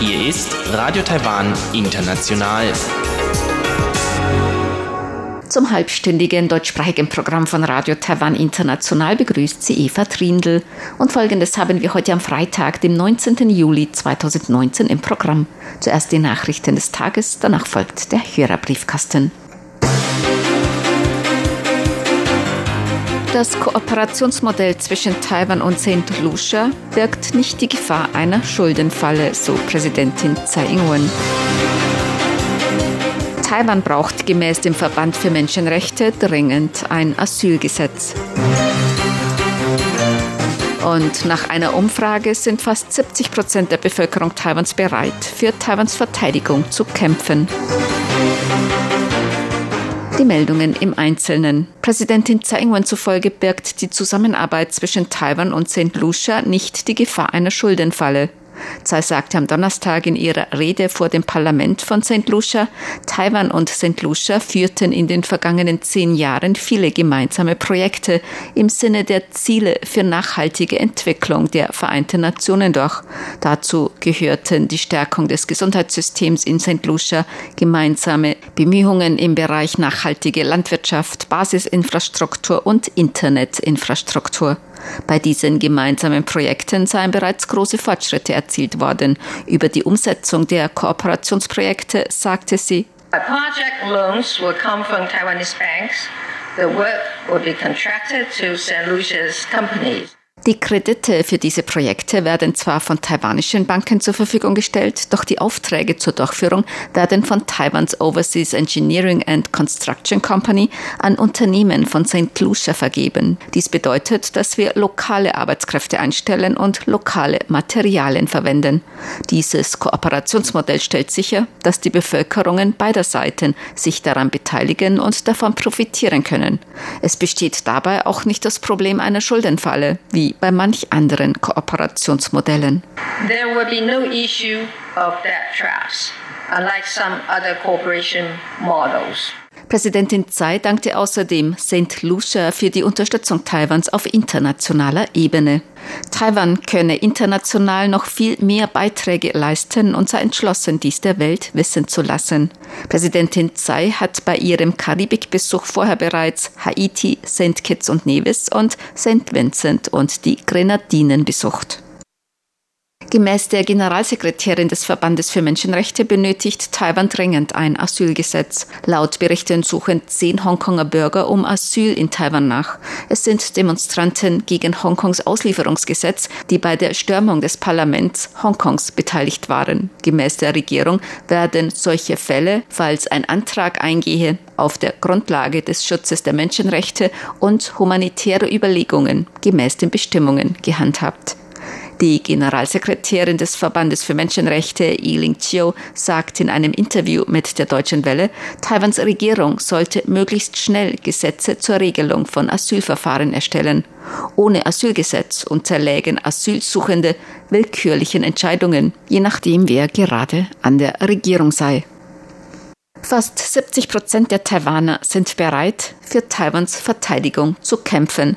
Hier ist Radio Taiwan International. Zum halbstündigen deutschsprachigen Programm von Radio Taiwan International begrüßt sie Eva Trindl. Und folgendes haben wir heute am Freitag, dem 19. Juli 2019 im Programm. Zuerst die Nachrichten des Tages, danach folgt der Hörerbriefkasten. Das Kooperationsmodell zwischen Taiwan und St. Lucia birgt nicht die Gefahr einer Schuldenfalle, so Präsidentin Tsai Ing-wen. Taiwan braucht gemäß dem Verband für Menschenrechte dringend ein Asylgesetz. Und nach einer Umfrage sind fast 70 Prozent der Bevölkerung Taiwans bereit, für Taiwans Verteidigung zu kämpfen. Die Meldungen im Einzelnen. Präsidentin Tsai Ing-wen zufolge birgt die Zusammenarbeit zwischen Taiwan und St. Lucia nicht die Gefahr einer Schuldenfalle. Tsai sagte am Donnerstag in ihrer Rede vor dem Parlament von St. Lucia, Taiwan und St. Lucia führten in den vergangenen zehn Jahren viele gemeinsame Projekte im Sinne der Ziele für nachhaltige Entwicklung der Vereinten Nationen durch. Dazu gehörten die Stärkung des Gesundheitssystems in St. Lucia, gemeinsame Bemühungen im Bereich nachhaltige Landwirtschaft, Basisinfrastruktur und Internetinfrastruktur. Bei diesen gemeinsamen Projekten seien bereits große Fortschritte erzielt worden. Über die Umsetzung der Kooperationsprojekte sagte sie. The work will be contracted to St. Lucia's companies. Die Kredite für diese Projekte werden zwar von taiwanischen Banken zur Verfügung gestellt, doch die Aufträge zur Durchführung werden von Taiwans Overseas Engineering and Construction Company an Unternehmen von St. Lucia vergeben. Dies bedeutet, dass wir lokale Arbeitskräfte einstellen und lokale Materialien verwenden. Dieses Kooperationsmodell stellt sicher, dass die Bevölkerungen beider Seiten sich daran beteiligen und davon profitieren können. Es besteht dabei auch nicht das Problem einer Schuldenfalle, wie bei manch anderen Kooperationsmodellen. There will be no issue of debt traps, unlike some other cooperation models. Präsidentin Tsai dankte außerdem St. Lucia für die Unterstützung Taiwans auf internationaler Ebene. Taiwan könne international noch viel mehr Beiträge leisten und sei entschlossen, dies der Welt wissen zu lassen. Präsidentin Tsai hat bei ihrem Karibikbesuch vorher bereits Haiti, St. Kitts und Nevis und St. Vincent und die Grenadinen besucht. Gemäß der Generalsekretärin des Verbandes für Menschenrechte benötigt Taiwan dringend ein Asylgesetz. Laut Berichten suchen zehn Hongkonger Bürger um Asyl in Taiwan nach. Es sind Demonstranten gegen Hongkongs Auslieferungsgesetz, die bei der Stürmung des Parlaments Hongkongs beteiligt waren. Gemäß der Regierung werden solche Fälle, falls ein Antrag eingehe, auf der Grundlage des Schutzes der Menschenrechte und humanitäre Überlegungen gemäß den Bestimmungen gehandhabt. Die Generalsekretärin des Verbandes für Menschenrechte, Yiling Chiu, sagt in einem Interview mit der Deutschen Welle, Taiwans Regierung sollte möglichst schnell Gesetze zur Regelung von Asylverfahren erstellen. Ohne Asylgesetz unterlägen Asylsuchende willkürlichen Entscheidungen, je nachdem wer gerade an der Regierung sei. Fast 70 Prozent der Taiwaner sind bereit, für Taiwans Verteidigung zu kämpfen.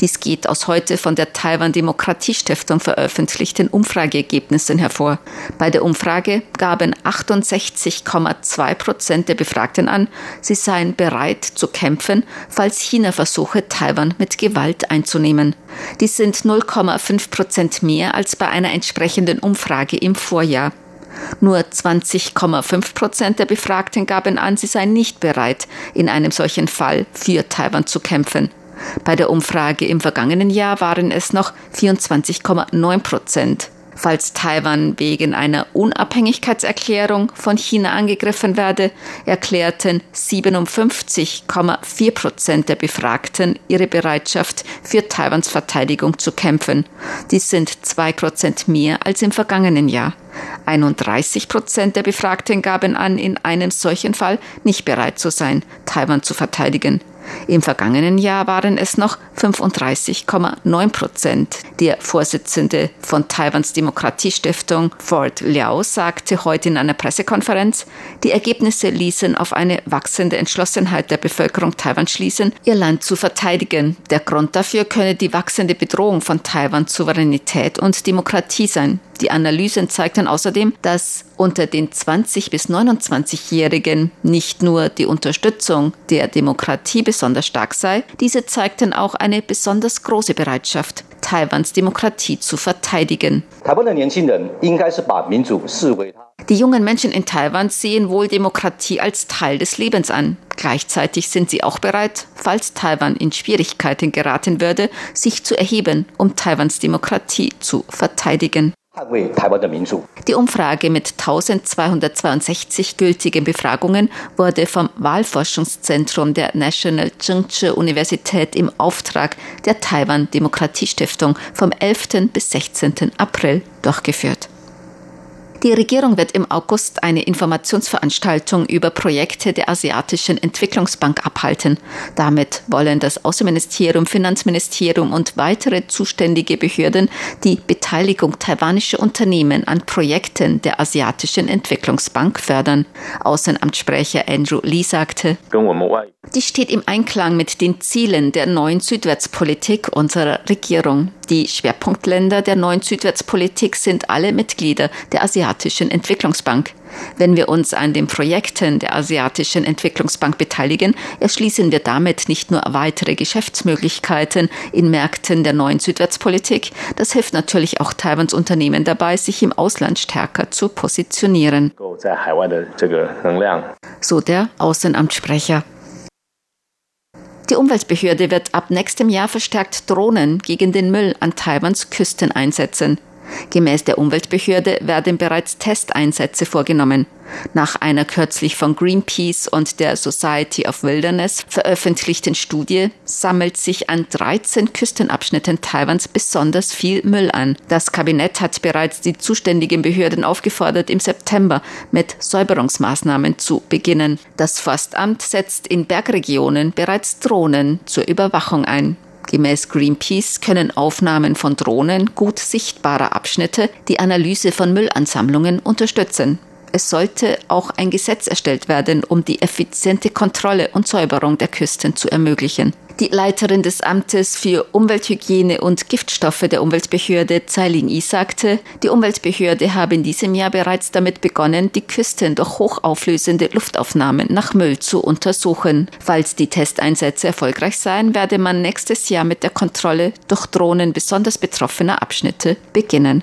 Dies geht aus heute von der Taiwan Demokratiestiftung veröffentlichten Umfrageergebnissen hervor. Bei der Umfrage gaben 68,2 Prozent der Befragten an, sie seien bereit zu kämpfen, falls China versuche, Taiwan mit Gewalt einzunehmen. Dies sind 0,5 Prozent mehr als bei einer entsprechenden Umfrage im Vorjahr. Nur 20,5 Prozent der Befragten gaben an, sie seien nicht bereit, in einem solchen Fall für Taiwan zu kämpfen. Bei der Umfrage im vergangenen Jahr waren es noch 24,9 Prozent. Falls Taiwan wegen einer Unabhängigkeitserklärung von China angegriffen werde, erklärten 57,4 Prozent der Befragten ihre Bereitschaft, für Taiwans Verteidigung zu kämpfen. Dies sind zwei Prozent mehr als im vergangenen Jahr. 31 Prozent der Befragten gaben an, in einem solchen Fall nicht bereit zu sein, Taiwan zu verteidigen. Im vergangenen Jahr waren es noch 35,9 Prozent. Der Vorsitzende von Taiwans Demokratiestiftung, Ford Liao, sagte heute in einer Pressekonferenz, die Ergebnisse ließen auf eine wachsende Entschlossenheit der Bevölkerung Taiwans schließen, ihr Land zu verteidigen. Der Grund dafür könne die wachsende Bedrohung von Taiwans Souveränität und Demokratie sein. Die Analysen zeigten außerdem, dass unter den 20 bis 29-Jährigen nicht nur die Unterstützung der Demokratie besonders stark sei, diese zeigten auch eine besonders große Bereitschaft, Taiwans Demokratie zu verteidigen. Die jungen Menschen in Taiwan sehen wohl Demokratie als Teil des Lebens an. Gleichzeitig sind sie auch bereit, falls Taiwan in Schwierigkeiten geraten würde, sich zu erheben, um Taiwans Demokratie zu verteidigen. Die Umfrage mit 1262 gültigen Befragungen wurde vom Wahlforschungszentrum der National Chengchi Universität im Auftrag der Taiwan Demokratiestiftung vom 11. bis 16. April durchgeführt. Die Regierung wird im August eine Informationsveranstaltung über Projekte der Asiatischen Entwicklungsbank abhalten. Damit wollen das Außenministerium, Finanzministerium und weitere zuständige Behörden die Beteiligung taiwanischer Unternehmen an Projekten der Asiatischen Entwicklungsbank fördern. Außenamtssprecher Andrew Lee sagte, die steht im Einklang mit den Zielen der neuen Südwärtspolitik unserer Regierung. Die Schwerpunktländer der neuen Südwärtspolitik sind alle Mitglieder der Asiatischen Entwicklungsbank. Wenn wir uns an den Projekten der Asiatischen Entwicklungsbank beteiligen, erschließen wir damit nicht nur weitere Geschäftsmöglichkeiten in Märkten der neuen Südwärtspolitik, das hilft natürlich auch Taiwans Unternehmen dabei, sich im Ausland stärker zu positionieren. So der Außenamtssprecher. Die Umweltbehörde wird ab nächstem Jahr verstärkt Drohnen gegen den Müll an Taiwans Küsten einsetzen. Gemäß der Umweltbehörde werden bereits Testeinsätze vorgenommen. Nach einer kürzlich von Greenpeace und der Society of Wilderness veröffentlichten Studie sammelt sich an 13 Küstenabschnitten Taiwans besonders viel Müll an. Das Kabinett hat bereits die zuständigen Behörden aufgefordert, im September mit Säuberungsmaßnahmen zu beginnen. Das Forstamt setzt in Bergregionen bereits Drohnen zur Überwachung ein. Gemäß Greenpeace können Aufnahmen von Drohnen gut sichtbarer Abschnitte die Analyse von Müllansammlungen unterstützen. Es sollte auch ein Gesetz erstellt werden, um die effiziente Kontrolle und Säuberung der Küsten zu ermöglichen. Die Leiterin des Amtes für Umwelthygiene und Giftstoffe der Umweltbehörde Zeiling I sagte, die Umweltbehörde habe in diesem Jahr bereits damit begonnen, die Küsten durch hochauflösende Luftaufnahmen nach Müll zu untersuchen. Falls die Testeinsätze erfolgreich seien, werde man nächstes Jahr mit der Kontrolle durch Drohnen besonders betroffener Abschnitte beginnen.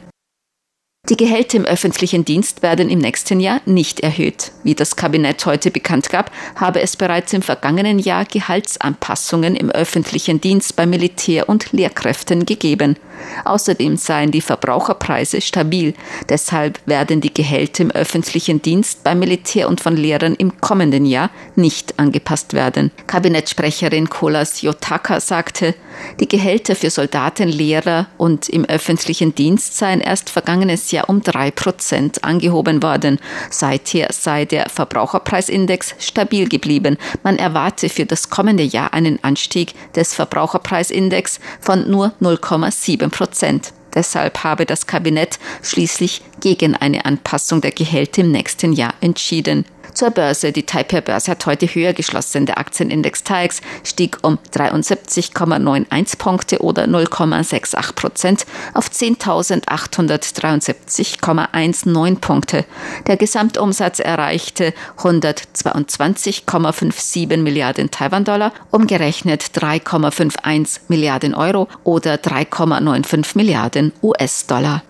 Die Gehälter im öffentlichen Dienst werden im nächsten Jahr nicht erhöht. Wie das Kabinett heute bekannt gab, habe es bereits im vergangenen Jahr Gehaltsanpassungen im öffentlichen Dienst bei Militär- und Lehrkräften gegeben. Außerdem seien die Verbraucherpreise stabil. Deshalb werden die Gehälter im öffentlichen Dienst beim Militär und von Lehrern im kommenden Jahr nicht angepasst werden. Kabinettssprecherin Kolas Yotaka sagte, die Gehälter für Soldaten, Lehrer und im öffentlichen Dienst seien erst vergangenes Jahr um drei Prozent angehoben worden. Seither sei der Verbraucherpreisindex stabil geblieben. Man erwarte für das kommende Jahr einen Anstieg des Verbraucherpreisindex von nur 0,7 Prozent. Deshalb habe das Kabinett schließlich gegen eine Anpassung der Gehälter im nächsten Jahr entschieden. Zur Börse. Die Taipei-Börse hat heute höher geschlossen. Der Aktienindex TAIX stieg um 73,91 Punkte oder 0,68 Prozent auf 10.873,19 Punkte. Der Gesamtumsatz erreichte 122,57 Milliarden Taiwan-Dollar, umgerechnet 3,51 Milliarden Euro oder 3,95 Milliarden US-Dollar.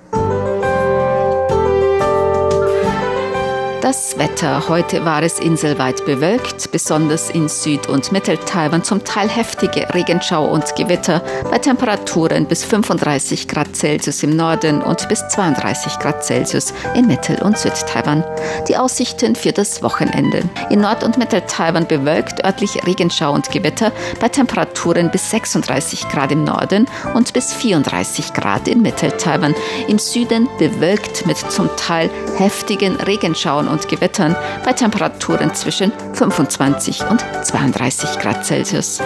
Das Wetter. Heute war es inselweit bewölkt, besonders in Süd- und Mitteltaiwan zum Teil heftige Regenschau und Gewitter bei Temperaturen bis 35 Grad Celsius im Norden und bis 32 Grad Celsius in Mittel- und Südtaiwan. Die Aussichten für das Wochenende. In Nord- und Mitteltaiwan bewölkt, örtlich Regenschau und Gewitter bei Temperaturen bis 36 Grad im Norden und bis 34 Grad in Mitteltaiwan. Im Süden bewölkt mit zum Teil heftigen Regenschauen und und Gewittern bei Temperaturen zwischen 25 und 32 Grad Celsius.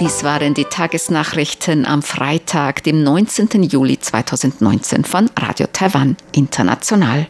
Dies waren die Tagesnachrichten am Freitag, dem 19. Juli 2019 von Radio Taiwan International.